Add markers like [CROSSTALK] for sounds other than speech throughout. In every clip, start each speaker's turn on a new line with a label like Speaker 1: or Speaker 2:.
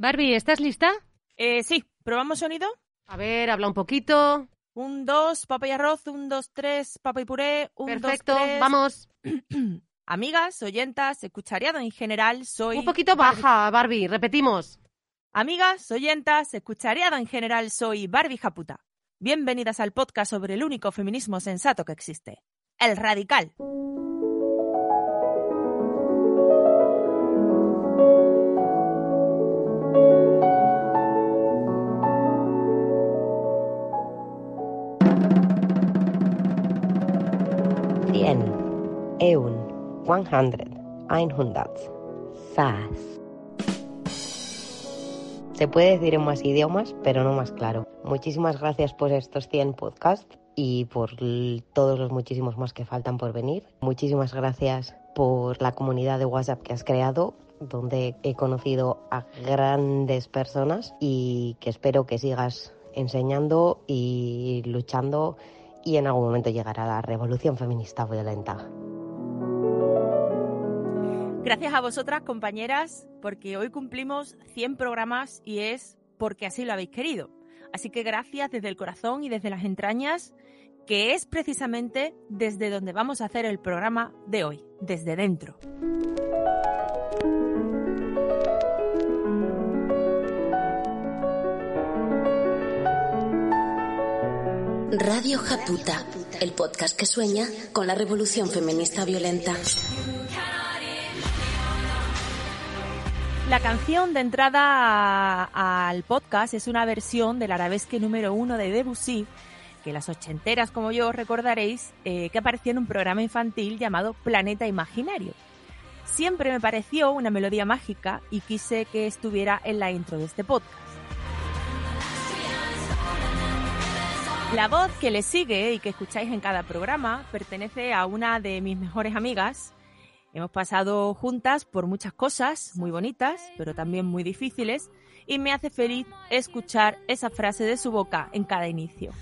Speaker 1: Barbie, ¿estás lista?
Speaker 2: Eh, sí, ¿probamos sonido?
Speaker 1: A ver, habla un poquito.
Speaker 2: Un, dos, papa y arroz, un, dos, tres, papa y puré, un,
Speaker 1: Perfecto,
Speaker 2: dos, tres.
Speaker 1: vamos. [CLEARS THROAT]
Speaker 2: Amigas, oyentas, escuchariado en general, soy...
Speaker 1: Un poquito baja, Barbie, repetimos.
Speaker 2: Amigas, oyentas, escuchariado en general, soy Barbie Japuta. Bienvenidas al podcast sobre el único feminismo sensato que existe, el radical.
Speaker 3: Eun, one hundred, einhundert, zas. Se puede decir en más idiomas, pero no más claro. Muchísimas gracias por estos 100 podcasts y por todos los muchísimos más que faltan por venir. Muchísimas gracias por la comunidad de WhatsApp que has creado, donde he conocido a grandes personas y que espero que sigas enseñando y luchando y en algún momento llegar a la revolución feminista violenta.
Speaker 2: Gracias a vosotras, compañeras, porque hoy cumplimos 100 programas y es porque así lo habéis querido. Así que gracias desde el corazón y desde las entrañas, que es precisamente desde donde vamos a hacer el programa de hoy, desde dentro.
Speaker 4: Radio Japuta, el podcast que sueña con la revolución feminista violenta.
Speaker 2: La canción de entrada al podcast es una versión del arabesque número uno de Debussy, que las ochenteras como yo recordaréis, eh, que apareció en un programa infantil llamado Planeta Imaginario. Siempre me pareció una melodía mágica y quise que estuviera en la intro de este podcast. La voz que le sigue y que escucháis en cada programa pertenece a una de mis mejores amigas, Hemos pasado juntas por muchas cosas muy bonitas, pero también muy difíciles, y me hace feliz escuchar esa frase de su boca en cada inicio.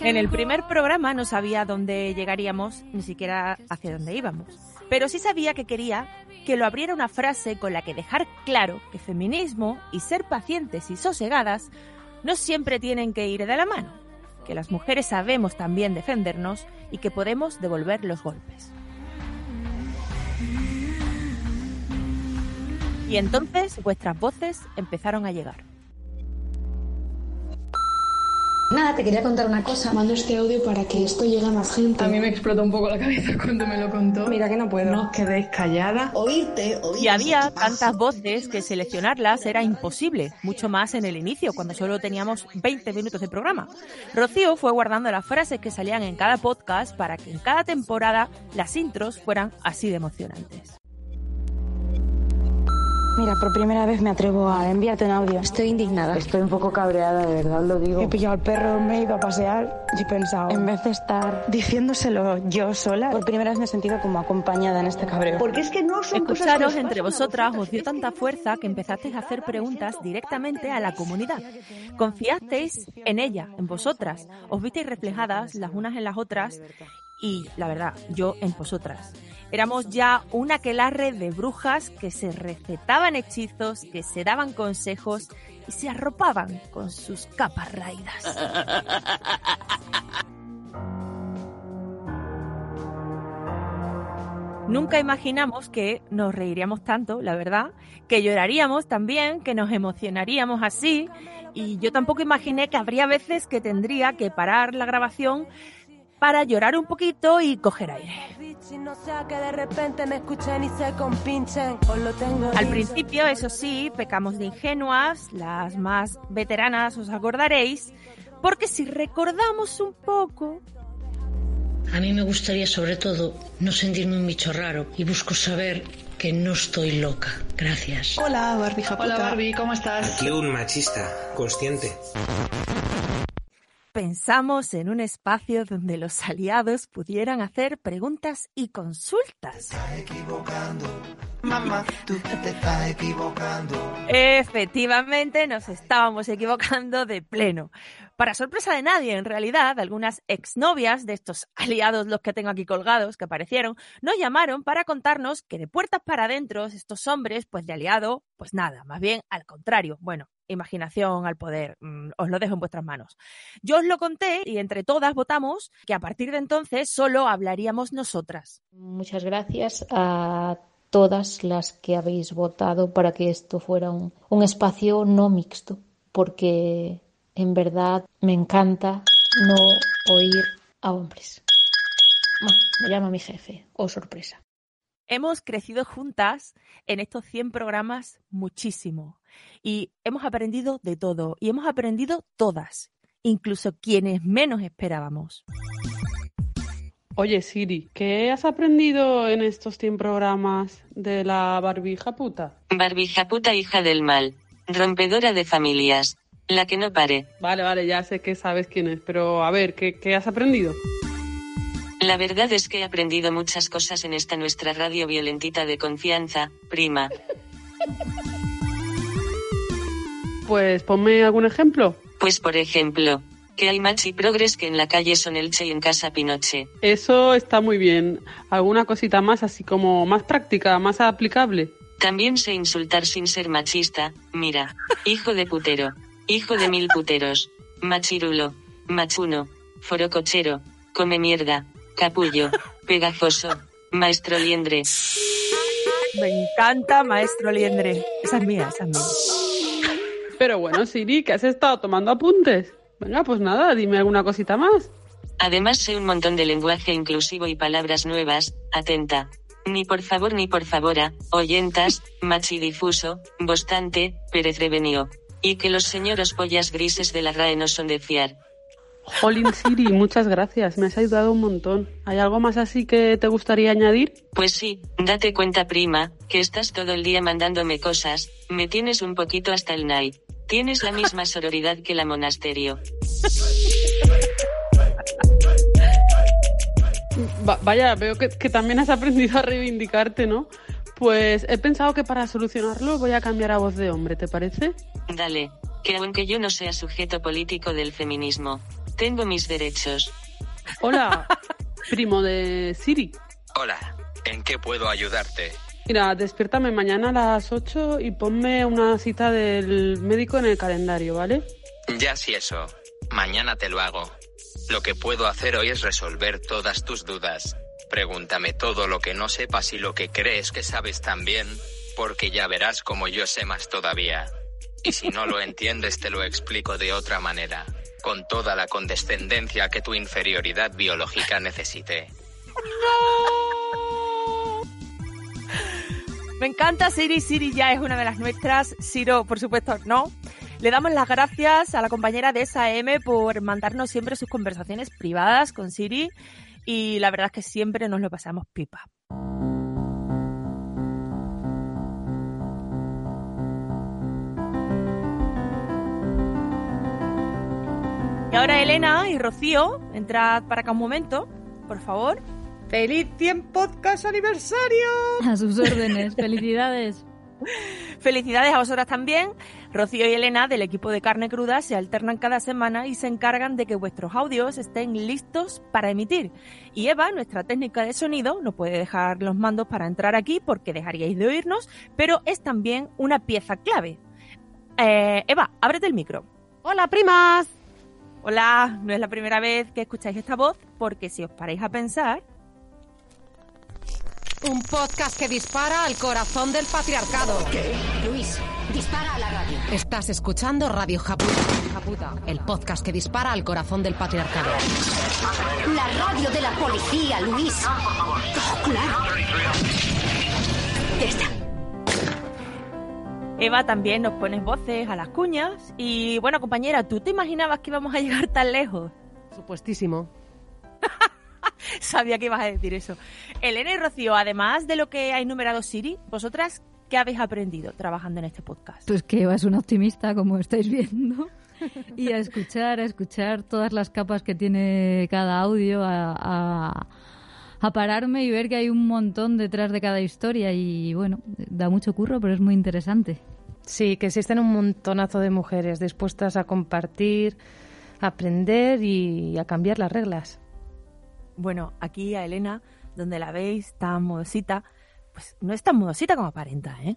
Speaker 2: En el primer programa no sabía dónde llegaríamos, ni siquiera hacia dónde íbamos, pero sí sabía que quería que lo abriera una frase con la que dejar claro que feminismo y ser pacientes y sosegadas no siempre tienen que ir de la mano que las mujeres sabemos también defendernos y que podemos devolver los golpes. Y entonces vuestras voces empezaron a llegar.
Speaker 5: Nada, te quería contar una cosa.
Speaker 6: Mando este audio para que esto llegue a más gente.
Speaker 7: A mí me explotó un poco la cabeza [LAUGHS] cuando me lo contó.
Speaker 5: Mira que no puedo.
Speaker 7: No os quedéis calladas.
Speaker 6: Oírte, oírte.
Speaker 2: Y había tantas voces que seleccionarlas era imposible, mucho más en el inicio, cuando solo teníamos 20 minutos de programa. Rocío fue guardando las frases que salían en cada podcast para que en cada temporada las intros fueran así de emocionantes.
Speaker 5: Mira, por primera vez me atrevo a enviarte un audio.
Speaker 4: Estoy indignada.
Speaker 8: Estoy un poco cabreada, de verdad lo digo.
Speaker 5: He pillado al perro, me he ido a pasear y he pensado, en vez de estar diciéndoselo yo sola, por primera vez me he sentido como acompañada en este cabreo.
Speaker 6: Porque es que no son cosas que
Speaker 2: Escucharos entre vosotras os dio tanta fuerza que empezasteis a hacer preguntas directamente a la comunidad. Confiasteis en ella, en vosotras. Os visteis reflejadas las unas en las otras y, la verdad, yo en vosotras. Éramos ya un aquelarre de brujas que se recetaban hechizos, que se daban consejos y se arropaban con sus capas raídas. Nunca imaginamos que nos reiríamos tanto, la verdad, que lloraríamos también, que nos emocionaríamos así, y yo tampoco imaginé que habría veces que tendría que parar la grabación para llorar un poquito y coger aire. Al principio, eso sí, pecamos de ingenuas, las más veteranas os acordaréis, porque si recordamos un poco,
Speaker 9: A mí me gustaría sobre todo no sentirme un bicho raro y busco saber que no estoy loca. Gracias.
Speaker 6: Hola, Barbie Japuta.
Speaker 7: Hola Barbie, ¿cómo estás?
Speaker 10: Aquí un machista, consciente.
Speaker 2: Pensamos en un espacio donde los aliados pudieran hacer preguntas y consultas.
Speaker 11: Mamá, tú te estás equivocando.
Speaker 2: Efectivamente, nos estábamos equivocando de pleno. Para sorpresa de nadie, en realidad, algunas exnovias de estos aliados, los que tengo aquí colgados, que aparecieron, nos llamaron para contarnos que de puertas para adentro, estos hombres, pues de aliado, pues nada, más bien al contrario. Bueno, imaginación al poder. Mm, os lo dejo en vuestras manos. Yo os lo conté y entre todas votamos que a partir de entonces solo hablaríamos nosotras.
Speaker 12: Muchas gracias a todas las que habéis votado para que esto fuera un, un espacio no mixto, porque en verdad me encanta no oír a hombres. me llama mi jefe, oh sorpresa.
Speaker 2: Hemos crecido juntas en estos 100 programas muchísimo y hemos aprendido de todo y hemos aprendido todas, incluso quienes menos esperábamos.
Speaker 13: Oye Siri, ¿qué has aprendido en estos 100 programas de la barbija puta?
Speaker 14: Barbija puta hija del mal, rompedora de familias, la que no pare.
Speaker 13: Vale, vale, ya sé que sabes quién es, pero a ver, ¿qué, qué has aprendido?
Speaker 14: La verdad es que he aprendido muchas cosas en esta nuestra radio violentita de confianza, prima. [LAUGHS]
Speaker 13: Pues ponme algún ejemplo.
Speaker 14: Pues por ejemplo, que hay machi progres que en la calle son Elche y en casa Pinoche.
Speaker 13: Eso está muy bien. ¿Alguna cosita más así como más práctica, más aplicable?
Speaker 14: También sé insultar sin ser machista. Mira, hijo de putero, hijo de mil puteros, machirulo, machuno, forocochero, come mierda, capullo, pegajoso, maestro liendre.
Speaker 2: Me encanta maestro liendre. Esa es mía, esa es mía.
Speaker 13: Pero bueno, Siri, que has estado tomando apuntes. Venga, pues nada, dime alguna cosita más.
Speaker 14: Además sé un montón de lenguaje inclusivo y palabras nuevas, atenta. Ni por favor ni por favora, oyentas, machidifuso, bastante, Pérez Revenio. Y que los señoros pollas grises de la RAE no son de fiar.
Speaker 13: Jolín Siri, muchas gracias, me has ayudado un montón. ¿Hay algo más así que te gustaría añadir?
Speaker 14: Pues sí, date cuenta prima, que estás todo el día mandándome cosas, me tienes un poquito hasta el night. Tienes la misma sororidad que la monasterio.
Speaker 13: Va- vaya, veo que, que también has aprendido a reivindicarte, ¿no? Pues he pensado que para solucionarlo voy a cambiar a voz de hombre, ¿te parece?
Speaker 14: Dale, que aunque yo no sea sujeto político del feminismo, tengo mis derechos.
Speaker 13: Hola, [LAUGHS] primo de Siri.
Speaker 15: Hola, ¿en qué puedo ayudarte?
Speaker 13: Mira, despiértame mañana a las 8 y ponme una cita del médico en el calendario, ¿vale?
Speaker 15: Ya si eso, mañana te lo hago. Lo que puedo hacer hoy es resolver todas tus dudas. Pregúntame todo lo que no sepas y lo que crees que sabes también, porque ya verás como yo sé más todavía. Y si no lo entiendes te lo explico de otra manera, con toda la condescendencia que tu inferioridad biológica necesite.
Speaker 2: Me encanta Siri, Siri ya es una de las nuestras, Siro, por supuesto, no. Le damos las gracias a la compañera de SAM por mandarnos siempre sus conversaciones privadas con Siri y la verdad es que siempre nos lo pasamos pipa. Y ahora Elena y Rocío, entrad para acá un momento, por favor. ¡Feliz 100 podcast aniversario!
Speaker 16: A sus órdenes, felicidades. [LAUGHS]
Speaker 2: Felicidades a vosotras también. Rocío y Elena del equipo de carne cruda se alternan cada semana y se encargan de que vuestros audios estén listos para emitir. Y Eva, nuestra técnica de sonido, no puede dejar los mandos para entrar aquí porque dejaríais de oírnos, pero es también una pieza clave. Eh, Eva, ábrete el micro.
Speaker 1: Hola, primas.
Speaker 2: Hola, no es la primera vez que escucháis esta voz porque si os paráis a pensar,
Speaker 1: Un podcast que dispara al corazón del patriarcado.
Speaker 4: Luis, dispara a la radio.
Speaker 1: Estás escuchando Radio Japuta, Japuta, el podcast que dispara al corazón del patriarcado.
Speaker 4: La radio de la policía, Luis. Oh, claro. Ya está.
Speaker 2: Eva también nos pones voces a las cuñas. Y bueno, compañera, ¿tú te imaginabas que íbamos a llegar tan lejos?
Speaker 1: Supuestísimo. [LAUGHS] [LAUGHS]
Speaker 2: Sabía que ibas a decir eso. Elena y Rocío, además de lo que ha enumerado Siri, vosotras, ¿qué habéis aprendido trabajando en este podcast?
Speaker 16: Pues que Eva es una optimista, como estáis viendo. [LAUGHS] Y a escuchar, a escuchar todas las capas que tiene cada audio, a, a- a pararme y ver que hay un montón detrás de cada historia y bueno, da mucho curro, pero es muy interesante.
Speaker 17: Sí, que existen un montonazo de mujeres dispuestas a compartir, a aprender y a cambiar las reglas.
Speaker 2: Bueno, aquí a Elena, donde la veis tan modosita, pues no es tan modosita como aparenta, ¿eh?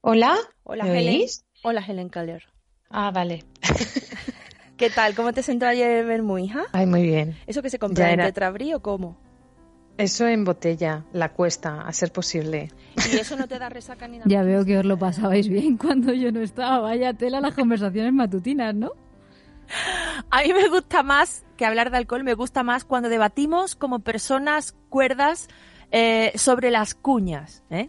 Speaker 18: Hola.
Speaker 2: Hola,
Speaker 18: ¿Me
Speaker 2: Helen.
Speaker 18: oís?
Speaker 2: Hola, Helen Keller.
Speaker 18: Ah, vale. [LAUGHS]
Speaker 2: ¿Qué tal? ¿Cómo te sentó ayer ver muy hija?
Speaker 17: Ay, muy bien.
Speaker 2: ¿Eso que se compra en
Speaker 17: era-
Speaker 2: Tetrabrí o cómo?
Speaker 17: Eso en botella, la cuesta, a ser posible.
Speaker 2: ¿Y eso no te da resaca ni [LAUGHS] nada?
Speaker 16: Ya veo que os lo pasabais bien cuando yo no estaba. Vaya tela las conversaciones matutinas, ¿no? [LAUGHS]
Speaker 2: A mí me gusta más que hablar de alcohol, me gusta más cuando debatimos como personas cuerdas eh, sobre las cuñas, ¿eh?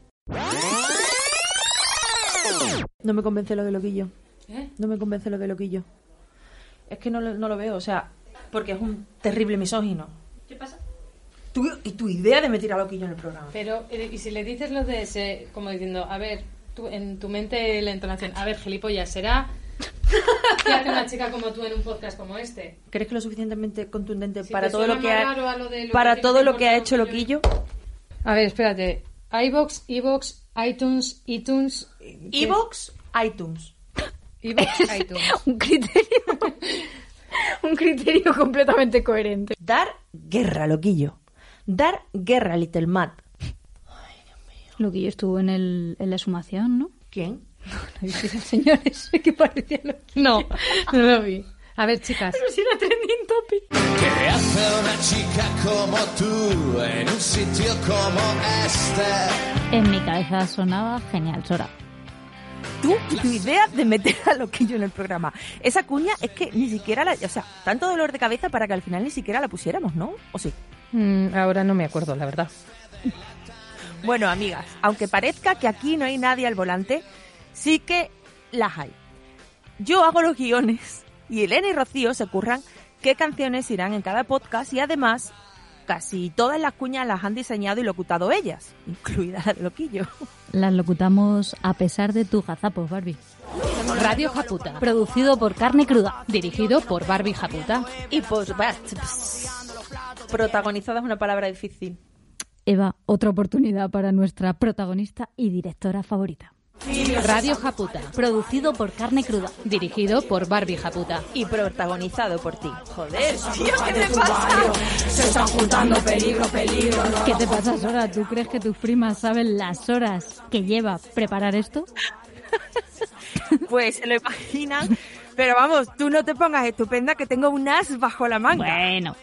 Speaker 2: No me convence lo de loquillo.
Speaker 17: ¿Eh?
Speaker 2: No me convence lo de loquillo. Es que no, lo- no lo veo, o sea, porque es un terrible misógino.
Speaker 17: ¿Qué pasa?
Speaker 2: Tu, y tu idea de meter a loquillo en el programa.
Speaker 17: Pero, eh, y si le dices lo de ese, como diciendo, a ver, tú, en tu mente la entonación, a ver, gilipollas, ¿será [LAUGHS] que hace una chica como tú en un podcast como este?
Speaker 2: ¿Crees que lo suficientemente contundente
Speaker 17: Si
Speaker 2: para todo lo que ha,
Speaker 17: lo lo
Speaker 2: para
Speaker 17: que
Speaker 2: todo lo que ha hecho
Speaker 17: lo
Speaker 2: loquillo?
Speaker 17: A ver, espérate. iBox, iBox, iTunes, iTunes.
Speaker 2: Evox, iTunes.
Speaker 17: iBox, [LAUGHS] iTunes.
Speaker 16: un criterio. [LAUGHS] un criterio completamente coherente.
Speaker 2: Dar guerra, loquillo. Dar guerra, Little Matt.
Speaker 16: Lo que yo estuvo en, el, en la sumación, ¿no?
Speaker 2: ¿Quién?
Speaker 16: ¿No viste el señor ese que parecía lo
Speaker 17: No, no lo vi. A ver, chicas.
Speaker 16: Pero si era trending topic.
Speaker 11: ¿Qué hace una chica como tú en un sitio como este?
Speaker 16: En mi cabeza sonaba genial, Sora.
Speaker 2: Tú y tu idea de meter a loquillo en el programa. Esa cuña es que ni siquiera la... O sea, tanto dolor de cabeza para que al final ni siquiera la pusiéramos, ¿no? ¿O sí?
Speaker 17: Mm, ahora no me acuerdo, la verdad.
Speaker 2: Bueno, amigas, aunque parezca que aquí no hay nadie al volante, sí que las hay. Yo hago los guiones y Elena y Rocío se curran qué canciones irán en cada podcast y además casi todas las cuñas las han diseñado y locutado ellas, incluida la de Loquillo.
Speaker 16: Las locutamos a pesar de tus gazapos, Barbie.
Speaker 19: Radio Japuta. Producido por Carne Cruda. Dirigido por Barbie Japuta.
Speaker 2: Y por protagonizada es una palabra difícil.
Speaker 16: Eva, otra oportunidad para nuestra protagonista y directora favorita.
Speaker 19: Radio Japuta. Producido por Carne Cruda. Dirigido por Barbie Japuta.
Speaker 2: Y protagonizado por ti. Joder, tío, ¿qué te pasa?
Speaker 16: Se están juntando peligro, peligro. ¿Qué te pasa, Sora? ¿Tú crees que tus primas saben las horas que lleva preparar esto? [LAUGHS]
Speaker 2: Pues se lo imaginan. Pero vamos, tú no te pongas estupenda que tengo un as bajo la manga.
Speaker 16: Bueno.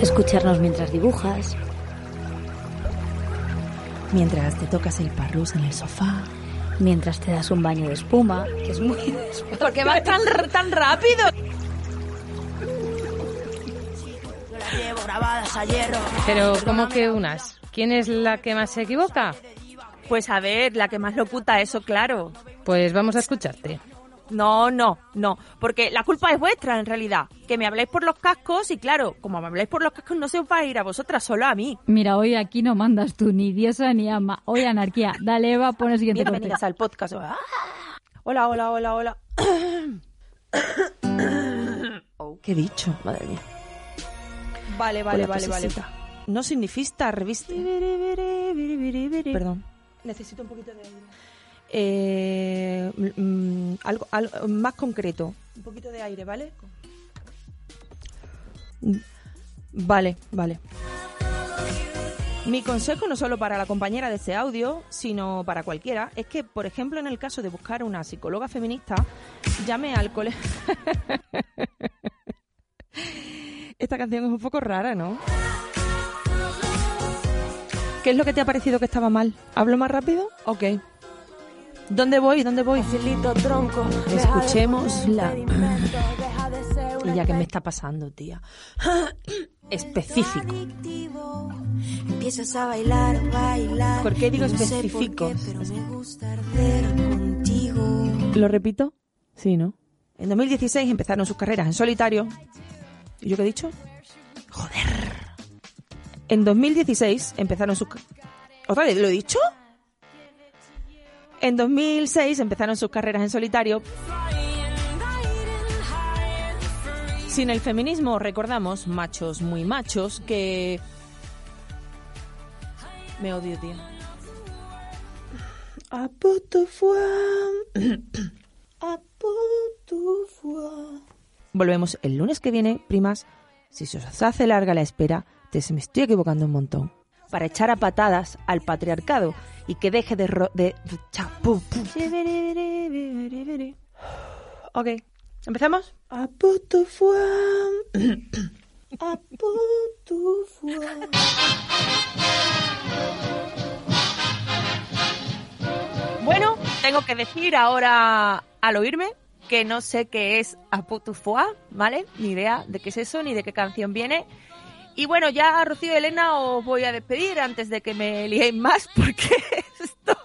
Speaker 12: Escucharnos mientras dibujas.
Speaker 2: Mientras te tocas el parrus en el sofá.
Speaker 12: Mientras te das un baño de espuma, que es muy...
Speaker 2: ¿Por qué vas tan, tan rápido?
Speaker 17: Pero, ¿cómo que unas? ¿Quién es la que más se equivoca?
Speaker 2: Pues a ver, la que más locuta, eso claro.
Speaker 17: Pues vamos a escucharte.
Speaker 2: No, no, no, porque la culpa es vuestra en realidad. Que me habláis por los cascos y claro, como me habláis por los cascos no se os va a ir a vosotras, solo a mí.
Speaker 16: Mira, hoy aquí no mandas tú ni diosa ni ama. Hoy anarquía. Dale, Eva, pon el siguiente corte.
Speaker 2: Bienvenidas al podcast. Ah. Hola, hola, hola, hola. oh, [COUGHS] ¿Qué he dicho? Madre mía. Vale, vale, vale, vale. No significa reviste. Perdón. Necesito un poquito de aire. Eh, mm, algo, algo más concreto. Un poquito de aire, ¿vale? Mm, Vale, vale. Mi consejo no solo para la compañera de ese audio, sino para cualquiera, es que, por ejemplo, en el caso de buscar una psicóloga feminista, llame al colegio. [LAUGHS] Esta canción es un poco rara, ¿no? ¿Qué es lo que te ha parecido que estaba mal? ¿Hablo más rápido? Ok. ¿Dónde voy? ¿Dónde voy? Escuchemos la... Y [CLEARS THROAT] ya que me está pasando, tía. [CLEARS THROAT] Específico.
Speaker 20: Empiezas a bailar, bailar.
Speaker 2: ¿Por qué digo
Speaker 20: No sé
Speaker 2: específico?
Speaker 20: por qué, pero me gusta arder contigo.
Speaker 2: ¿Lo repito? Sí, ¿no? En 2016 empezaron sus carreras en solitario. ¿Y yo qué he dicho? Joder. En 2016 empezaron sus... ¿Otra vez lo he dicho? En 2006 empezaron sus carreras en solitario. Sin el feminismo, recordamos, machos muy machos que... Me odio, tío.
Speaker 5: A puto fue. A puto fue.
Speaker 2: Volvemos el lunes que viene, primas. Si se os hace larga la espera, te se me estoy equivocando un montón. Para echar a patadas al patriarcado y que deje de... ro- de... Ok, ¿empezamos?
Speaker 5: A puto. A puto.
Speaker 2: Bueno, tengo que decir ahora al oírme que no sé qué es Aputufua, ¿vale? Ni idea de qué es eso, ni de qué canción viene. Y bueno, ya Rocío y Elena os voy a despedir antes de que me liéis más [LAUGHS] porque esto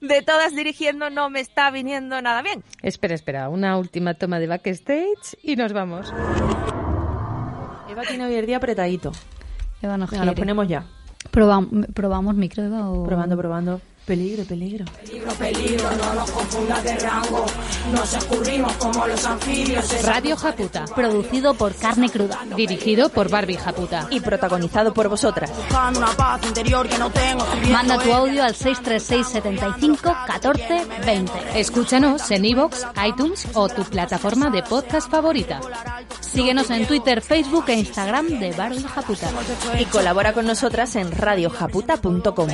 Speaker 2: de todas dirigiendo no me está viniendo nada bien.
Speaker 17: Espera, espera, una última toma de backstage y nos vamos.
Speaker 2: Eva tiene hoy el día apretadito.
Speaker 21: Eva no
Speaker 2: Venga, lo ponemos ya.
Speaker 21: Probam- ¿Probamos micro, Eva? O...
Speaker 2: Probando, probando. Peligro, peligro.
Speaker 22: Peligro, peligro, no nos confundas de rango. Nos escurrimos como los anfibios.
Speaker 16: Radio Japuta, producido por Carne Cruda, dirigido por Barbie Japuta.
Speaker 2: Y protagonizado por vosotras.
Speaker 22: Buscando una paz interior que no tengo.
Speaker 16: Manda tu audio al 636 75 14 20. Escúchanos en iVoox, iTunes o tu plataforma de podcast favorita. Síguenos en Twitter, Facebook e Instagram de Barbie Japuta.
Speaker 2: Y colabora con nosotras en radiojaputa.com.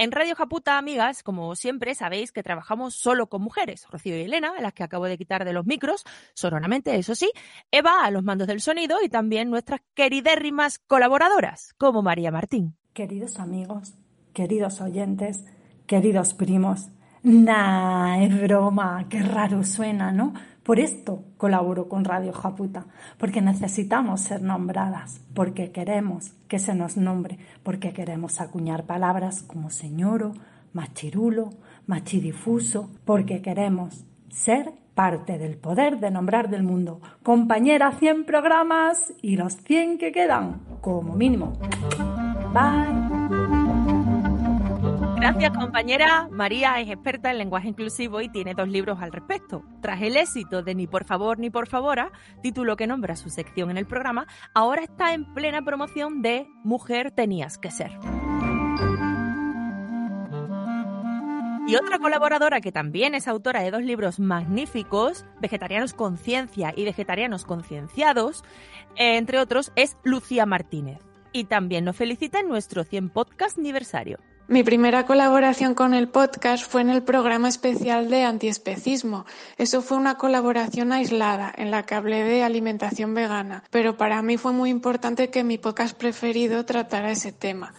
Speaker 2: En Radio Japuta, amigas, como siempre, sabéis que trabajamos solo con mujeres. Rocío y Elena, a las que acabo de quitar de los micros, sonoramente, eso sí. Eva, a los mandos del sonido y también nuestras queridérrimas colaboradoras, como María Martín.
Speaker 5: Queridos amigos, queridos oyentes, queridos primos, nah, es broma, qué raro suena, ¿no? Por esto colaboro con Radio Japuta, porque necesitamos ser nombradas, porque queremos que se nos nombre, porque queremos acuñar palabras como señoro, machirulo, machidifuso, porque queremos ser parte del poder de nombrar del mundo. Compañera, 100 programas y los 100 que quedan, como mínimo. Bye.
Speaker 2: Gracias, compañera. María es experta en lenguaje inclusivo y tiene dos libros al respecto. Tras el éxito de Ni por favor ni por favora, título que nombra su sección en el programa, ahora está en plena promoción de Mujer tenías que ser. Y otra colaboradora que también es autora de dos libros magníficos, Vegetarianos Conciencia y Vegetarianos Concienciados, entre otros, es Lucía Martínez. Y también nos felicita en nuestro 100 podcast aniversario.
Speaker 13: Mi primera colaboración con el podcast fue en el programa especial de antiespecismo. Eso fue una colaboración aislada en la que hablé de alimentación vegana, pero para mí fue muy importante que mi podcast preferido tratara ese tema.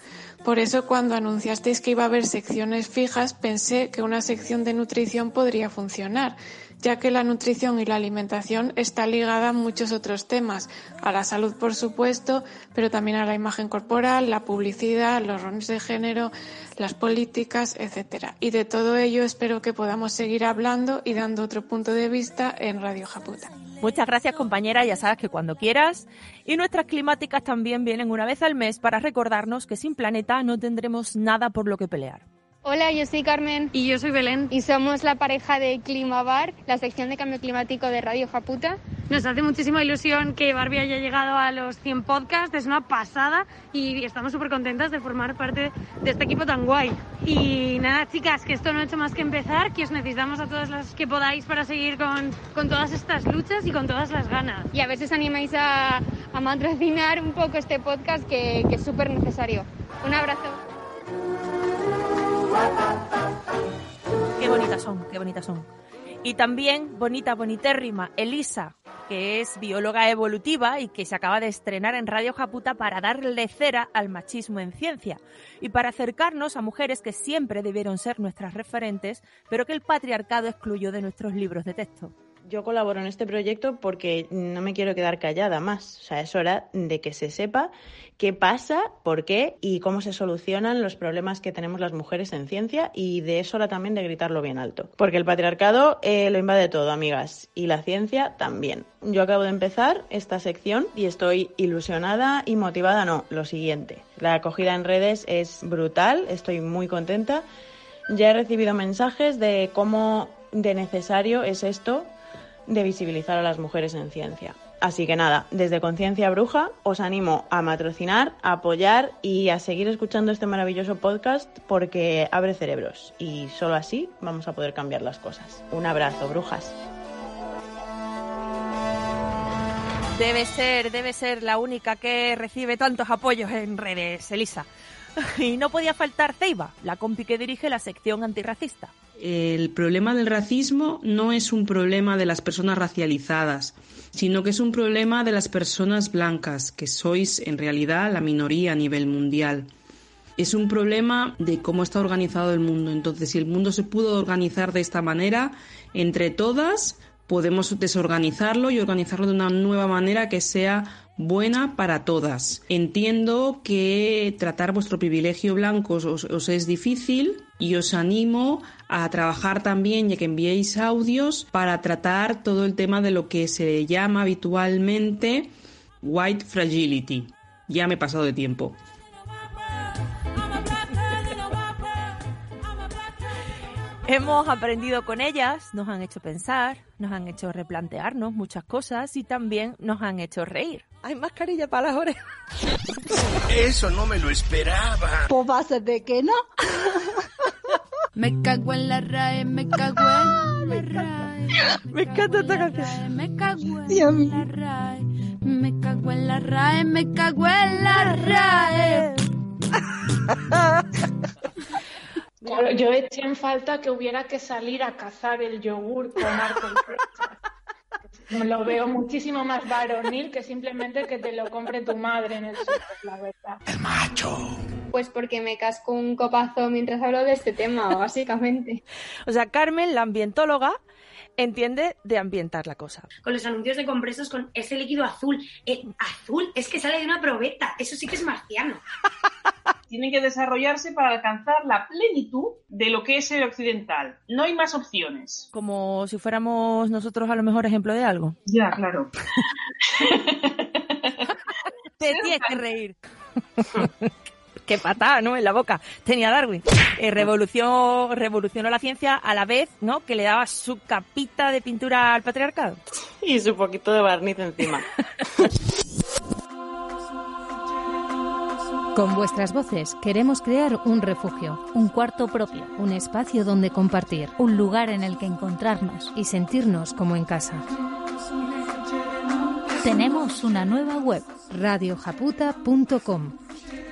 Speaker 13: Por eso cuando anunciasteis que iba a haber secciones fijas pensé que una sección de nutrición podría funcionar, ya que la nutrición y la alimentación está ligada a muchos otros temas, a la salud por supuesto, pero también a la imagen corporal, la publicidad, los roles de género, las políticas, etcétera. Y de todo ello espero que podamos seguir hablando y dando otro punto de vista en Radio Japuta.
Speaker 2: Muchas gracias compañera, ya sabes que cuando quieras. Y nuestras climáticas también vienen una vez al mes para recordarnos que sin planeta no tendremos nada por lo que pelear.
Speaker 23: Hola, yo soy Carmen.
Speaker 24: Y yo soy Belén.
Speaker 23: Y somos la pareja de Climabar, la sección de cambio climático de Radio Japuta.
Speaker 24: Nos hace muchísima ilusión que Barbie haya llegado a los 100 podcasts, es una pasada y estamos súper contentas de formar parte de este equipo tan guay. Y nada, chicas, que esto no ha hecho más que empezar, que os necesitamos a todas las que podáis para seguir con, con todas estas luchas y con todas las ganas.
Speaker 23: Y a ver si os animáis a, a patrocinar un poco este podcast que, que es súper necesario. Un abrazo.
Speaker 2: Qué bonitas son, qué bonitas son. Y también bonita, bonitérrima, Elisa, que es bióloga evolutiva y que se acaba de estrenar en Radio Japuta para darle cera al machismo en ciencia y para acercarnos a mujeres que siempre debieron ser nuestras referentes, pero que el patriarcado excluyó de nuestros libros de texto.
Speaker 25: Yo colaboro en este proyecto porque no me quiero quedar callada más. O sea, es hora de que se sepa qué pasa, por qué y cómo se solucionan los problemas que tenemos las mujeres en ciencia y de es hora también de gritarlo bien alto. Porque el patriarcado eh, lo invade todo, amigas, y la ciencia también. Yo acabo de empezar esta sección y estoy ilusionada y motivada. No, lo siguiente. La acogida en redes es brutal, estoy muy contenta. Ya he recibido mensajes de cómo de necesario es esto de visibilizar a las mujeres en ciencia. Así que nada, desde Conciencia Bruja os animo a matrocinar, a apoyar y a seguir escuchando este maravilloso podcast porque abre cerebros y solo así vamos a poder cambiar las cosas. Un abrazo, brujas.
Speaker 2: Debe ser, debe ser la única que recibe tantos apoyos en redes, Elisa. [LAUGHS] Y no podía faltar Ceiba, la compi que dirige la sección antirracista.
Speaker 26: El problema del racismo no es un problema de las personas racializadas, sino que es un problema de las personas blancas, que sois en realidad la minoría a nivel mundial. Es un problema de cómo está organizado el mundo. Entonces, si el mundo se pudo organizar de esta manera, entre todas podemos desorganizarlo y organizarlo de una nueva manera que sea buena para todas. Entiendo que tratar vuestro privilegio blanco os, es difícil y os animo a trabajar también, y que enviéis audios, para tratar todo el tema de lo que se llama habitualmente white fragility. Ya me he pasado de tiempo.
Speaker 2: Hemos aprendido con ellas, nos han hecho pensar, nos han hecho replantearnos muchas cosas y también nos han hecho reír. Hay mascarilla para las orejas.
Speaker 27: Eso no me lo esperaba.
Speaker 28: Pues va de que no.
Speaker 29: Me cago en la RAE, me cago en la RAE.
Speaker 2: Me encanta esta canción.
Speaker 29: Me cago en la RAE. Me cago en la RAE, me cago en la RAE. [LAUGHS]
Speaker 6: yo eché en falta que hubiera que salir a cazar el yogur con arco y flecha. Lo veo muchísimo más varonil que simplemente que te lo compre tu madre en el súper, la verdad.
Speaker 27: El macho.
Speaker 30: Pues porque me casco un copazo mientras hablo de este tema, básicamente. [LAUGHS]
Speaker 2: o sea, Carmen, la ambientóloga, entiende de ambientar la cosa.
Speaker 31: Con los anuncios de compresos con ese líquido azul. El azul es que sale de una probeta. Eso sí que es marciano. [LAUGHS]
Speaker 32: Tienen que desarrollarse para alcanzar la plenitud de lo que es el occidental. No hay más opciones.
Speaker 2: Como si fuéramos nosotros a lo mejor ejemplo de algo.
Speaker 32: Ya, claro. [LAUGHS]
Speaker 2: Te tienes que reír. [LAUGHS] Qué patada, ¿no? En la boca. Tenía Darwin. Eh, revolución, revolucionó la ciencia a la vez, ¿no? Que le daba su capita de pintura al patriarcado.
Speaker 25: Y su poquito de barniz encima. [LAUGHS]
Speaker 19: Con vuestras voces queremos crear un refugio, un cuarto propio, un espacio donde compartir, un lugar en el que encontrarnos y sentirnos como en casa. Tenemos una nueva web, radiojaputa.com.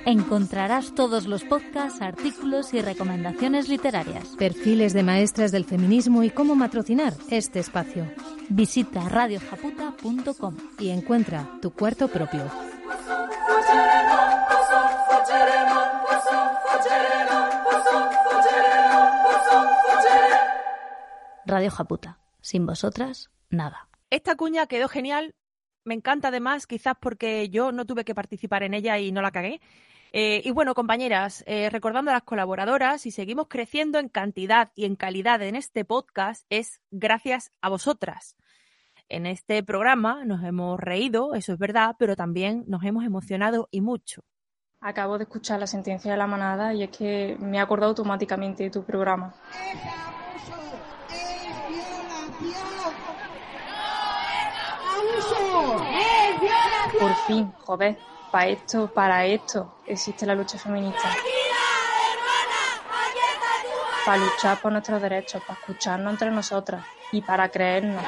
Speaker 19: Encontrarás todos los podcasts, artículos y recomendaciones literarias, perfiles de maestras del feminismo y cómo matrocinar este espacio. Visita radiojaputa.com y encuentra tu cuarto propio. Radio Japuta. Sin vosotras, nada.
Speaker 2: Esta cuña quedó genial. Me encanta además, quizás porque yo no tuve que participar en ella y no la cagué. Eh, y bueno, compañeras, eh, recordando a las colaboradoras, y seguimos creciendo en cantidad y en calidad en este podcast, es gracias a vosotras. En este programa nos hemos reído, eso es verdad, pero también nos hemos emocionado y mucho.
Speaker 6: Acabo de escuchar la sentencia de la manada y es que me he acordado automáticamente de tu programa. Por fin, joder, para esto, para esto existe la lucha feminista. Para luchar por nuestros derechos, para escucharnos entre nosotras y para creernos.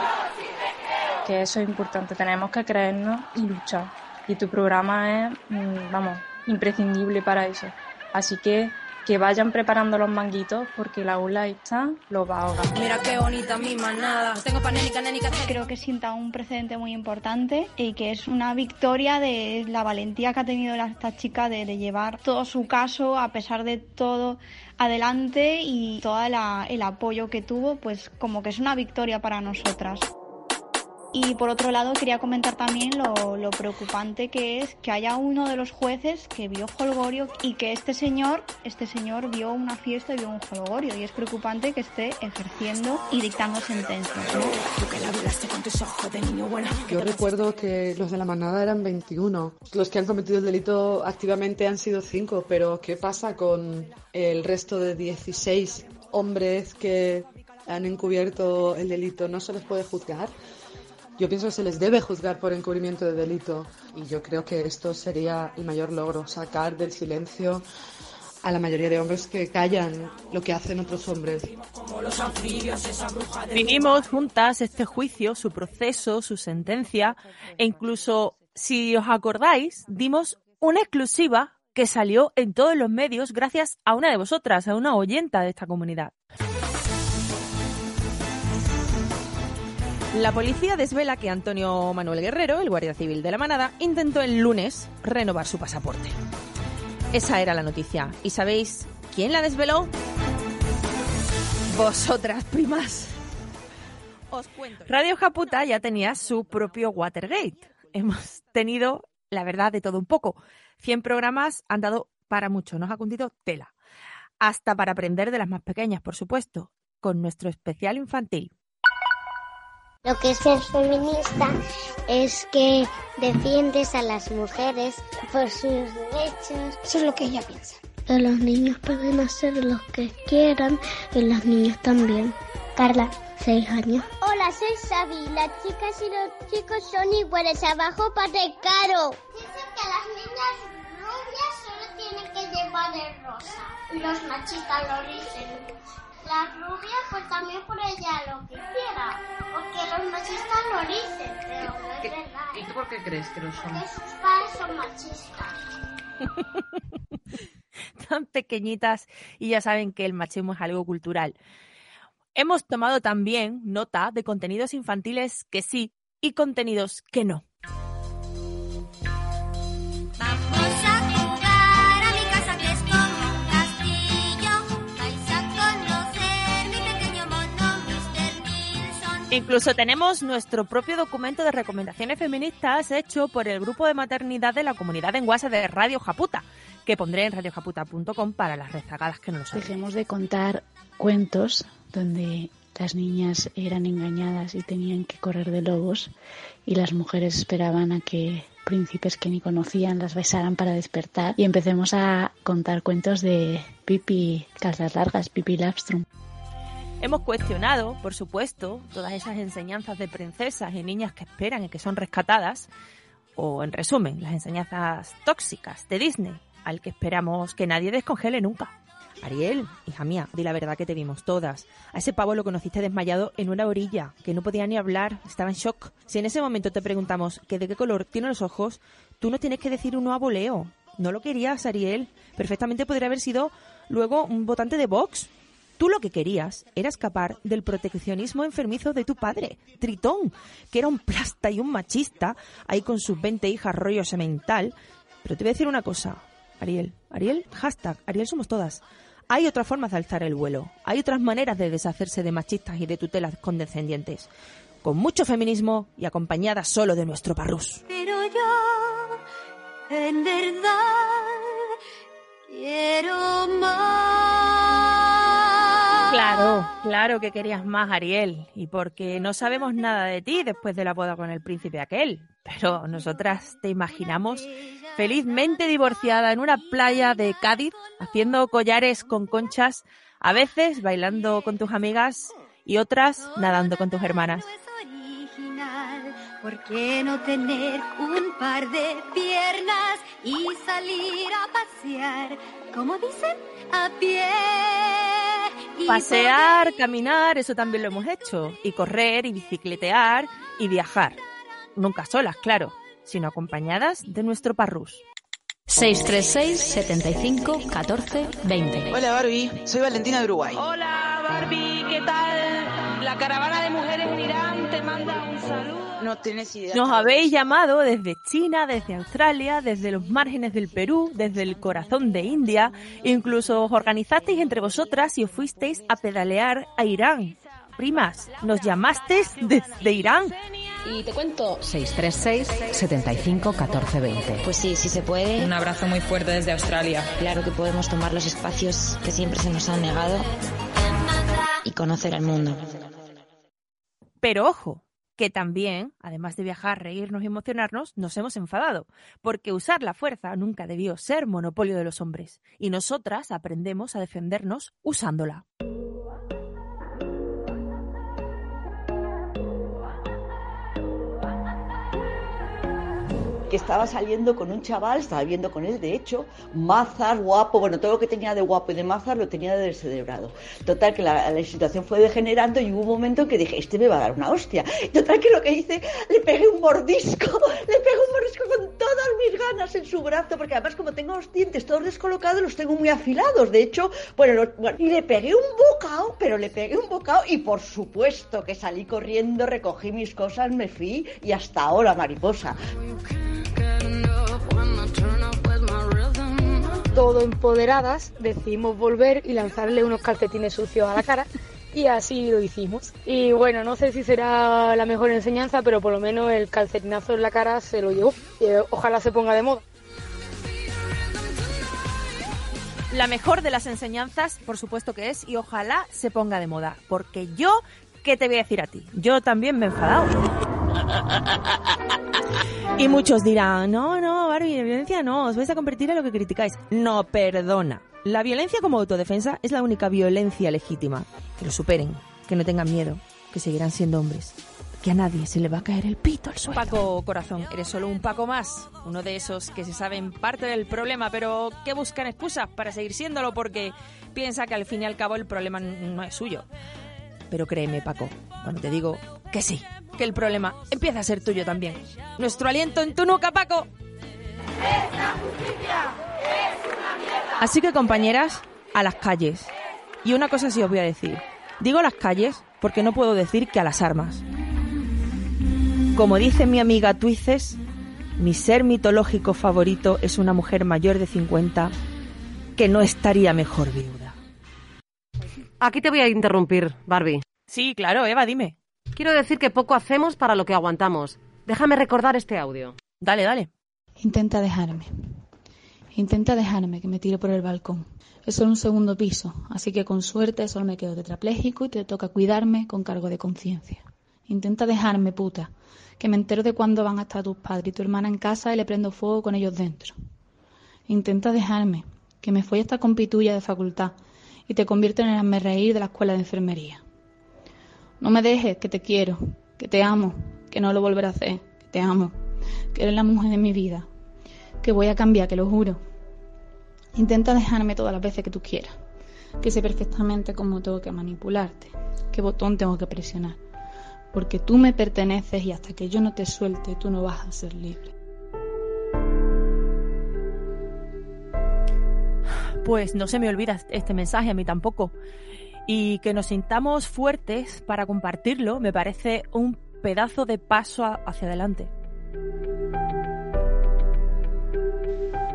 Speaker 6: Que eso es importante, tenemos que creernos y luchar. Y tu programa es, mm, vamos, imprescindible para eso. Así que que vayan preparando los manguitos porque la ULA está lo va a ahogar.
Speaker 29: Mira qué bonita mi manada. Tengo panénica, nénica.
Speaker 30: Creo que sienta un precedente muy importante y que es una victoria de la valentía que ha tenido esta chica de, llevar todo su caso a pesar de todo adelante y todo el apoyo que tuvo, pues como que es una victoria para nosotras. Y por otro lado, quería comentar también lo, preocupante que es que haya uno de los jueces que vio holgorio y que este señor, este señor vio una fiesta y vio un holgorio. Y es preocupante que esté ejerciendo y dictando sentencias.
Speaker 33: Yo recuerdo que los de la manada eran 21. Los que han cometido el delito activamente han sido 5, pero ¿qué pasa con el resto de 16 hombres que han encubierto el delito? ¿No se les puede juzgar? Yo pienso que se les debe juzgar por encubrimiento de delito y yo creo que esto sería el mayor logro, sacar del silencio a la mayoría de hombres que callan lo que hacen otros hombres.
Speaker 2: Vivimos juntas este juicio, su proceso, su sentencia e incluso, si os acordáis, dimos una exclusiva que salió en todos los medios gracias a una de vosotras, a una oyenta de esta comunidad. La policía desvela que Antonio Manuel Guerrero, el guardia civil de la manada, intentó el lunes renovar su pasaporte. Esa era la noticia. ¿Y sabéis quién la desveló? Vosotras, primas. Os cuento. Radio Japuta ya tenía su propio Watergate. Hemos tenido, la verdad, de todo un poco. 100 programas han dado para mucho, nos ha cundido tela. Hasta para aprender de las más pequeñas, por supuesto, con nuestro especial infantil.
Speaker 34: Lo que es ser feminista es que defiendes a las mujeres por sus derechos.
Speaker 35: Eso es lo que ella piensa.
Speaker 34: Que los niños pueden hacer lo que quieran y las niñas también. Carla, seis años.
Speaker 36: Hola, soy Xavi. Las chicas y los chicos son iguales. Abajo para caro.
Speaker 37: Dicen que las niñas rubias solo tienen que llevar el rosa. Los machistas lo dicen. La rubia, pues también por ella lo que quiera. Porque los machistas lo dicen, pero no es verdad.
Speaker 1: ¿Y tú por qué crees que lo son?
Speaker 37: Porque sus padres son machistas. [LAUGHS]
Speaker 2: Tan pequeñitas y ya saben que el machismo es algo cultural. Hemos tomado también nota de contenidos infantiles que sí y contenidos que no. Incluso tenemos nuestro propio documento de recomendaciones feministas hecho por el grupo de maternidad de la comunidad en WhatsApp de Radio Japuta, que pondré en radiojaputa.com para las rezagadas que no lo saben.
Speaker 38: Dejemos de contar cuentos donde las niñas eran engañadas y tenían que correr de lobos y las mujeres esperaban a que príncipes que ni conocían las besaran para despertar y empecemos a contar cuentos de Pipi Calzas Largas, Pipi Lapstrom.
Speaker 2: Hemos cuestionado, por supuesto, todas esas enseñanzas de princesas y niñas que esperan y que son rescatadas, o en resumen, las enseñanzas tóxicas de Disney, al que esperamos que nadie descongele nunca. Ariel, hija mía, di la verdad que te vimos todas. A ese pavo lo conociste desmayado en una orilla, que no podía ni hablar, estaba en shock. Si en ese momento te preguntamos que de qué color tiene los ojos, tú no tienes que decir uno a voleo. No lo querías, Ariel. Perfectamente podría haber sido luego un votante de Vox. Tú lo que querías era escapar del proteccionismo enfermizo de tu padre, Tritón, que era un plasta y un machista, ahí con sus 20 hijas rollo semental. Pero te voy a decir una cosa, Ariel. Ariel, hashtag, Ariel somos todas. Hay otras formas de alzar el vuelo. Hay otras maneras de deshacerse de machistas y de tutelas condescendientes. Con mucho feminismo y acompañada solo de nuestro parrús.
Speaker 39: Pero yo, en verdad, quiero más.
Speaker 2: Claro, claro que querías más, Ariel. Y porque no sabemos nada de ti después de la boda con el príncipe aquel. Pero nosotras te imaginamos felizmente divorciada en una playa de Cádiz, haciendo collares con conchas, a veces bailando con tus amigas y otras nadando con tus hermanas.
Speaker 39: ¿Por qué no tener un par de piernas y salir a pasear? Como dicen, a pie.
Speaker 2: Pasear, caminar, eso también lo hemos hecho. Y correr, y bicicletear, y viajar. Nunca solas, claro, sino acompañadas de nuestro parrús.
Speaker 12: 636 75 14 20.
Speaker 28: Hola Barbie, soy Valentina de Uruguay.
Speaker 40: Hola Barbie, ¿qué tal? La caravana de mujeres en Irán te manda.
Speaker 28: No tienes idea.
Speaker 2: Nos habéis llamado desde China, desde Australia, desde los márgenes del Perú, desde el corazón de India. Incluso os organizasteis entre vosotras y os fuisteis a pedalear a Irán. Primas, nos llamasteis desde Irán.
Speaker 41: Y te cuento.
Speaker 19: 636 75 14 20.
Speaker 42: Pues sí, sí se puede.
Speaker 43: Un abrazo muy fuerte desde Australia.
Speaker 42: Claro que podemos tomar los espacios que siempre se nos han negado y conocer al mundo.
Speaker 2: Pero ojo, que también, además de viajar, reírnos y emocionarnos, nos hemos enfadado, porque usar la fuerza nunca debió ser monopolio de los hombres, y nosotras aprendemos a defendernos usándola.
Speaker 33: Que estaba saliendo con un chaval, estaba viviendo con él, de hecho, mazas, guapo, bueno, todo lo que tenía de guapo y de mazas lo tenía de descerebrado. Total, que la, situación fue degenerando y hubo un momento en que dije, este me va a dar una hostia. Total, que lo que hice, le pegué un mordisco, [LAUGHS] le pegué un mordisco con todas mis ganas en su brazo, porque además como tengo los dientes todos descolocados, los tengo muy afilados. De hecho, bueno, bueno, y le pegué un bocado, pero le pegué un bocado y por supuesto que salí corriendo, recogí mis cosas, me fui y hasta ahora, mariposa.
Speaker 39: Todo empoderadas, decidimos volver y lanzarle unos calcetines sucios a la cara y así lo hicimos. Y bueno, no sé si será la mejor enseñanza, pero por lo menos el calcetinazo en la cara se lo llevó. Eh, ojalá se ponga de moda.
Speaker 2: La mejor de las enseñanzas, por supuesto que es, y ojalá se ponga de moda, porque yo, ¿qué te voy a decir a ti? Yo también me he enfadado. Y muchos dirán, no, no, Barbie, de violencia no, os vais a convertir en lo que criticáis. No, perdona. La violencia como autodefensa es la única violencia legítima. Que lo superen, que no tengan miedo, que seguirán siendo hombres. Que a nadie se le va a caer el pito al suelo. Paco, corazón, eres solo un Paco más. Uno de esos que se saben parte del problema, pero que buscan excusas para seguir siéndolo porque piensa que al fin y al cabo el problema no es suyo. Pero créeme, Paco, cuando te digo que sí, que el problema empieza a ser tuyo también. Nuestro aliento en tu nuca, Paco. Así que, compañeras, a las calles. Y una cosa sí os voy a decir. Digo a las calles porque no puedo decir que a las armas. Como dice mi amiga Twices, mi ser mitológico favorito es una mujer mayor de 50 que no estaría mejor viuda.
Speaker 44: Aquí te voy a interrumpir, Barbie.
Speaker 2: Sí, claro, Eva, dime.
Speaker 44: Quiero decir que poco hacemos para lo que aguantamos. Déjame recordar este audio.
Speaker 2: Dale, dale.
Speaker 38: Intenta dejarme. Intenta dejarme que me tire por el balcón. Es solo un segundo piso, así que con suerte solo me quedo tetrapléjico y te toca cuidarme con cargo de conciencia. Intenta dejarme, puta, que me entero de cuándo van a estar tus padres y tu hermana en casa y le prendo fuego con ellos dentro. Intenta dejarme, que me fui esta compituya de facultad y te convierto en el reír de la escuela de enfermería. No me dejes, que te quiero, que te amo, que no lo volveré a hacer, que te amo, que eres la mujer de mi vida, que voy a cambiar, que lo juro. Intenta dejarme todas las veces que tú quieras, que sé perfectamente cómo tengo que manipularte, qué botón tengo que presionar, porque tú me perteneces y hasta que yo no te suelte tú no vas a ser libre.
Speaker 2: Pues no se me olvida este mensaje, a mí tampoco. Y que nos sintamos fuertes para compartirlo me parece un pedazo de paso hacia adelante.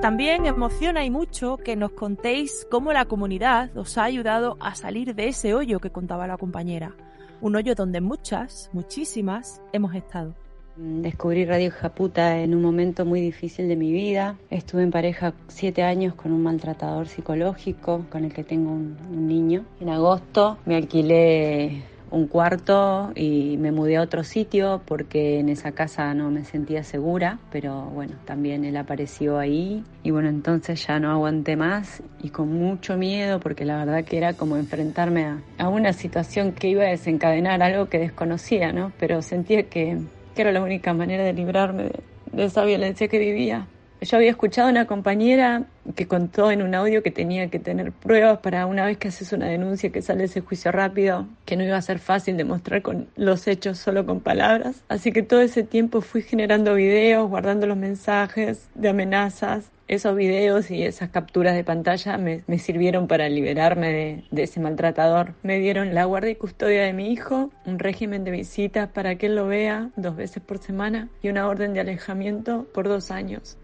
Speaker 2: También emociona y mucho que nos contéis cómo la comunidad os ha ayudado a salir de ese hoyo que contaba la compañera. Un hoyo donde muchas, muchísimas, hemos estado.
Speaker 45: Descubrí Radio Japuta en un momento muy difícil de mi vida. Estuve en pareja siete años con un maltratador psicológico con el que tengo un, un niño. En agosto me alquilé un cuarto y me mudé a otro sitio porque en esa casa no me sentía segura, pero bueno, también él apareció ahí y bueno, entonces ya no aguanté más y con mucho miedo porque la verdad que era como enfrentarme a, a una situación que iba a desencadenar algo que desconocía, ¿no? Pero sentía que, que era la única manera de librarme de, de esa violencia que vivía. Yo había escuchado a una compañera que contó en un audio que tenía que tener pruebas para una vez que haces una denuncia que sale ese juicio rápido, que no iba a ser fácil demostrar con los hechos solo con palabras. Así que todo ese tiempo fui generando videos, guardando los mensajes de amenazas. Esos videos y esas capturas de pantalla me, sirvieron para liberarme de, de ese maltratador. Me dieron la guardia y custodia de mi hijo, un régimen de visitas para que él lo vea dos veces por semana y una orden de alejamiento por dos años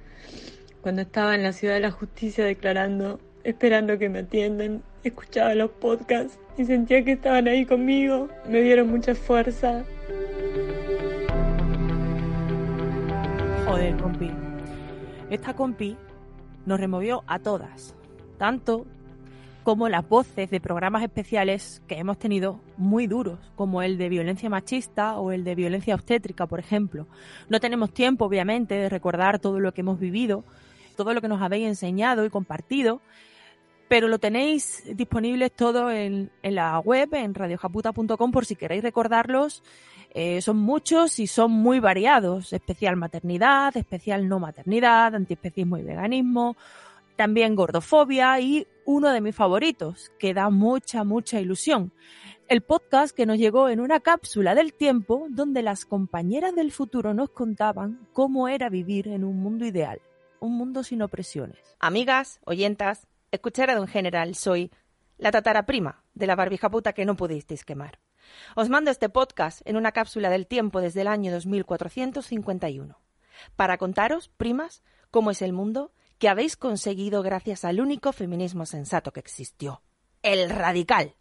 Speaker 45: cuando estaba en la ciudad de la justicia declarando, esperando que me atiendan, escuchaba los podcasts y sentía que estaban ahí conmigo, me dieron mucha fuerza.
Speaker 2: o del compi. Esta compi nos removió a todas, tanto como las voces de programas especiales que hemos tenido muy duros, como el de violencia machista o el de violencia obstétrica, por ejemplo. No tenemos tiempo, obviamente, de recordar todo lo que hemos vivido, todo lo que nos habéis enseñado y compartido, pero lo tenéis disponible todo en, la web, en radiojaputa.com, por si queréis recordarlos. Eh, son muchos y son muy variados. Especial maternidad, especial no maternidad, antiespecismo y veganismo, también gordofobia y uno de mis favoritos, que da mucha, mucha ilusión. El podcast que nos llegó en una cápsula del tiempo donde las compañeras del futuro nos contaban cómo era vivir en un mundo ideal, un mundo sin opresiones. Amigas, oyentas, escuchara en general, soy la tatara prima de la barbija puta que no pudisteis quemar. Os mando este podcast en una cápsula del tiempo desde el año 2451, para contaros, primas, cómo es el mundo que habéis conseguido gracias al único feminismo sensato que existió, el radical.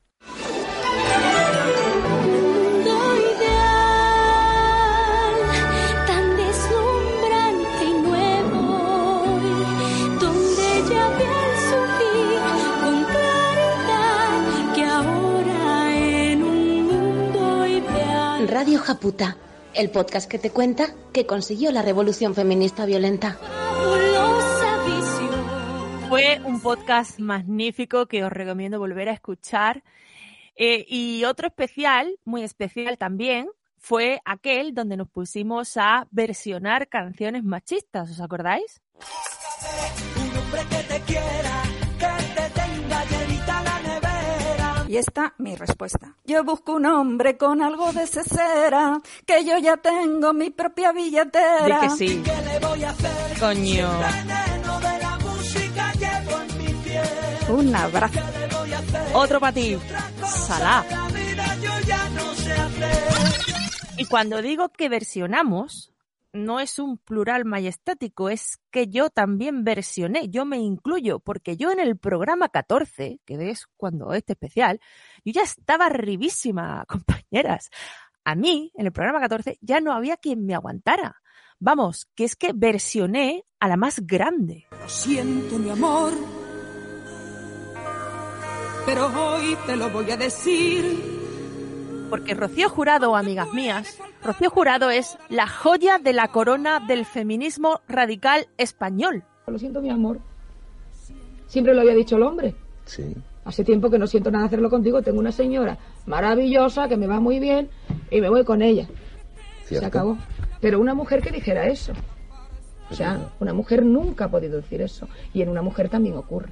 Speaker 41: Radio Japuta, el podcast que te cuenta que consiguió la revolución feminista violenta.
Speaker 2: Fue un podcast magnífico que os recomiendo volver a escuchar. Eh, y otro especial, muy especial también, fue aquel donde nos pusimos a versionar canciones machistas, ¿os acordáis?
Speaker 46: Un hombre que te quiera,
Speaker 47: Y esta mi respuesta. Yo busco un hombre con algo de cesera, que yo ya tengo mi propia billetera.
Speaker 2: Di que sí.
Speaker 46: ¿Qué le voy a hacer?
Speaker 2: Coño.
Speaker 47: Un abrazo.
Speaker 2: Otro para ti. Salá. Y cuando digo que versionamos, no es un plural majestático, es que yo también versioné, yo me incluyo, porque yo en el programa 14, que es cuando este especial, yo ya estaba arribísima, [LAUGHS] compañeras. A mí, en el programa 14, ya no había quien me aguantara. Vamos, que es que versioné a la más grande.
Speaker 47: Lo siento, mi amor, pero hoy te lo voy a decir.
Speaker 2: Porque Rocío Jurado, amigas mías, Rocío Jurado es la joya de la corona del feminismo radical español.
Speaker 48: Lo siento, mi amor. Siempre lo había dicho el hombre.
Speaker 49: Sí.
Speaker 48: Hace tiempo que no siento nada hacerlo contigo. Tengo una señora maravillosa que me va muy bien y me voy con ella.
Speaker 49: ¿Cierto?
Speaker 48: Se acabó. Pero una mujer que dijera eso. O sea, una mujer nunca ha podido decir eso. Y en una mujer también ocurre.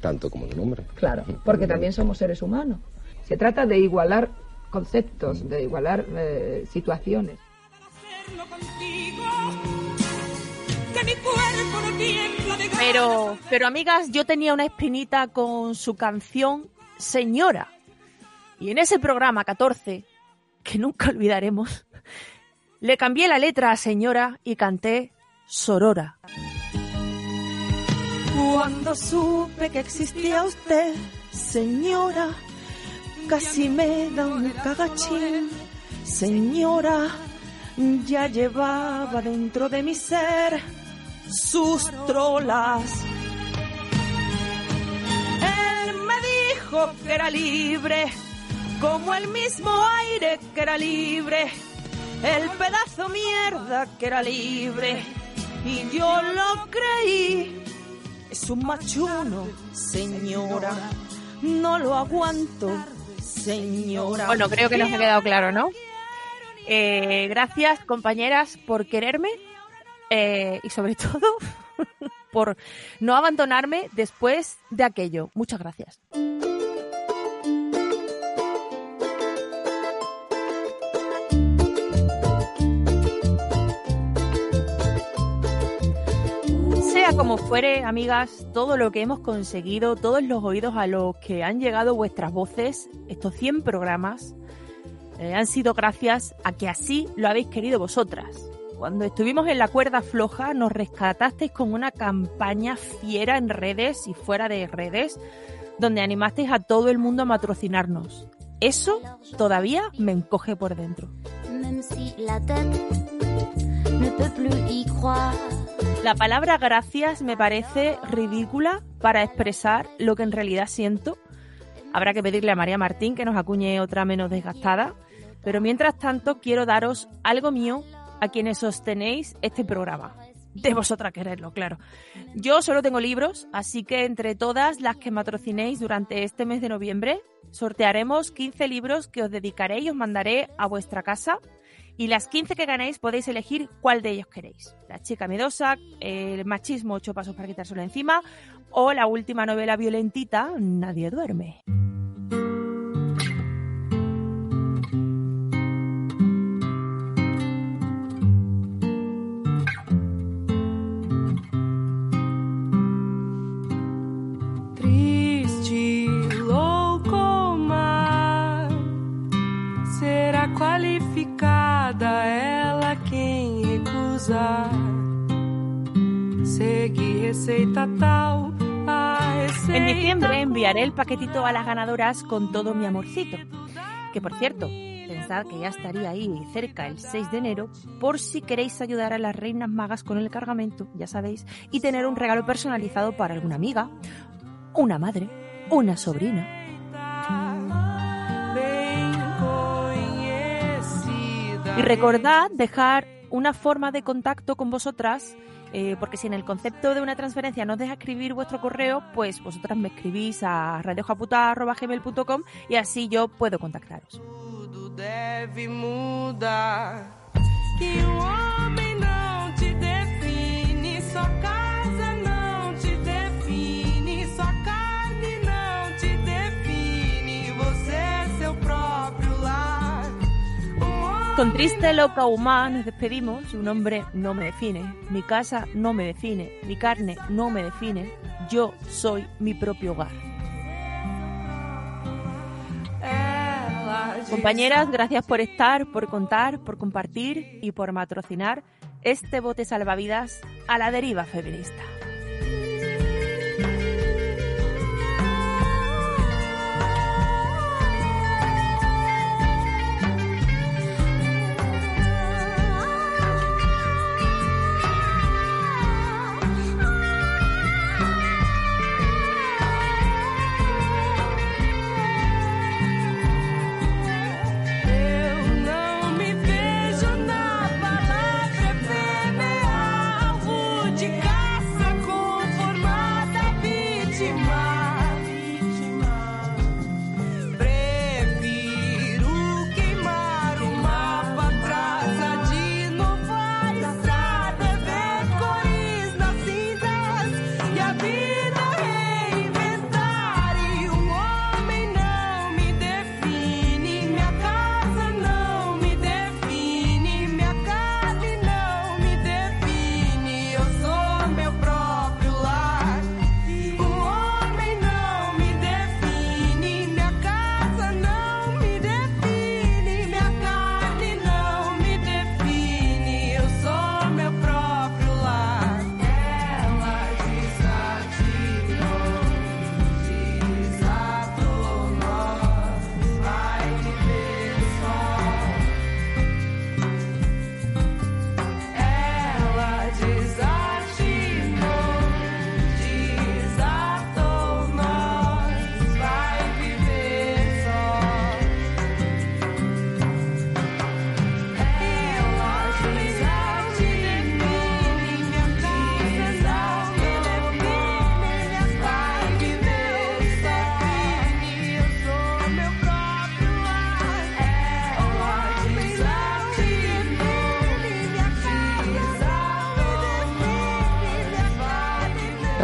Speaker 49: Tanto como en un hombre.
Speaker 48: Claro, porque también somos seres humanos. Se trata de igualar conceptos, de igualar eh, situaciones.
Speaker 2: Pero, pero amigas, yo tenía una espinita con su canción Señora. Y en ese programa 14, que nunca olvidaremos, le cambié la letra a Señora y canté Sorora. Cuando supe que existía usted, señora, casi me da un cagachín. Señora, ya llevaba dentro de mi ser sus trolas. Él me dijo que era libre, como el mismo aire que era libre, el pedazo mierda que era libre, y yo lo creí. Es un machuno, señora, no lo aguanto, señora. Bueno, creo que nos ha quedado claro, ¿no? Eh, gracias, compañeras, por quererme eh, y sobre [LAUGHS] todo por no abandonarme después de aquello. Muchas gracias. Como fuere, amigas, todo lo que hemos conseguido, todos los oídos a los que han llegado vuestras voces, estos 100 programas, eh, han sido gracias a que así lo habéis querido vosotras. Cuando estuvimos en la cuerda floja, nos rescatasteis con una campaña fiera en redes y fuera de redes, donde animasteis a todo el mundo a patrocinarnos. Eso todavía me encoge por dentro.
Speaker 39: si la y.
Speaker 50: La palabra gracias me parece ridícula para expresar lo que en realidad siento. Habrá que pedirle a María Martín que nos acuñe otra menos desgastada. Pero mientras tanto quiero daros algo mío a quienes sostenéis este programa. De vosotras quererlo, claro. Yo solo tengo libros, así que entre todas las que matrocinéis durante este mes de noviembre, sortearemos 15 libros que os dedicaré y os mandaré a vuestra casa. Y las 15 que ganéis podéis elegir cuál de ellos queréis. La chica miedosa, el machismo, ocho pasos para quitárselo encima, o la última novela violentita, Nadie duerme. Enviaré el paquetito a las ganadoras con todo mi amorcito. Que por cierto, pensad que ya estaría ahí cerca el 6 de enero por si queréis ayudar a las reinas magas con el cargamento, ya sabéis, y tener un regalo personalizado para alguna amiga, una madre, una sobrina. Y recordad dejar una forma de contacto con vosotras, eh, porque si en el concepto de una transferencia no os deja escribir vuestro correo, pues vosotras me escribís a radiojaputa.gmail.com y así yo puedo contactaros.
Speaker 2: Que casa
Speaker 50: Con triste loca humana nos despedimos. Su nombre no me define, mi casa no me define, mi carne no me define. Yo soy mi propio hogar. Compañeras, gracias por estar, por contar, por compartir y por matrocinar este bote salvavidas a la deriva feminista.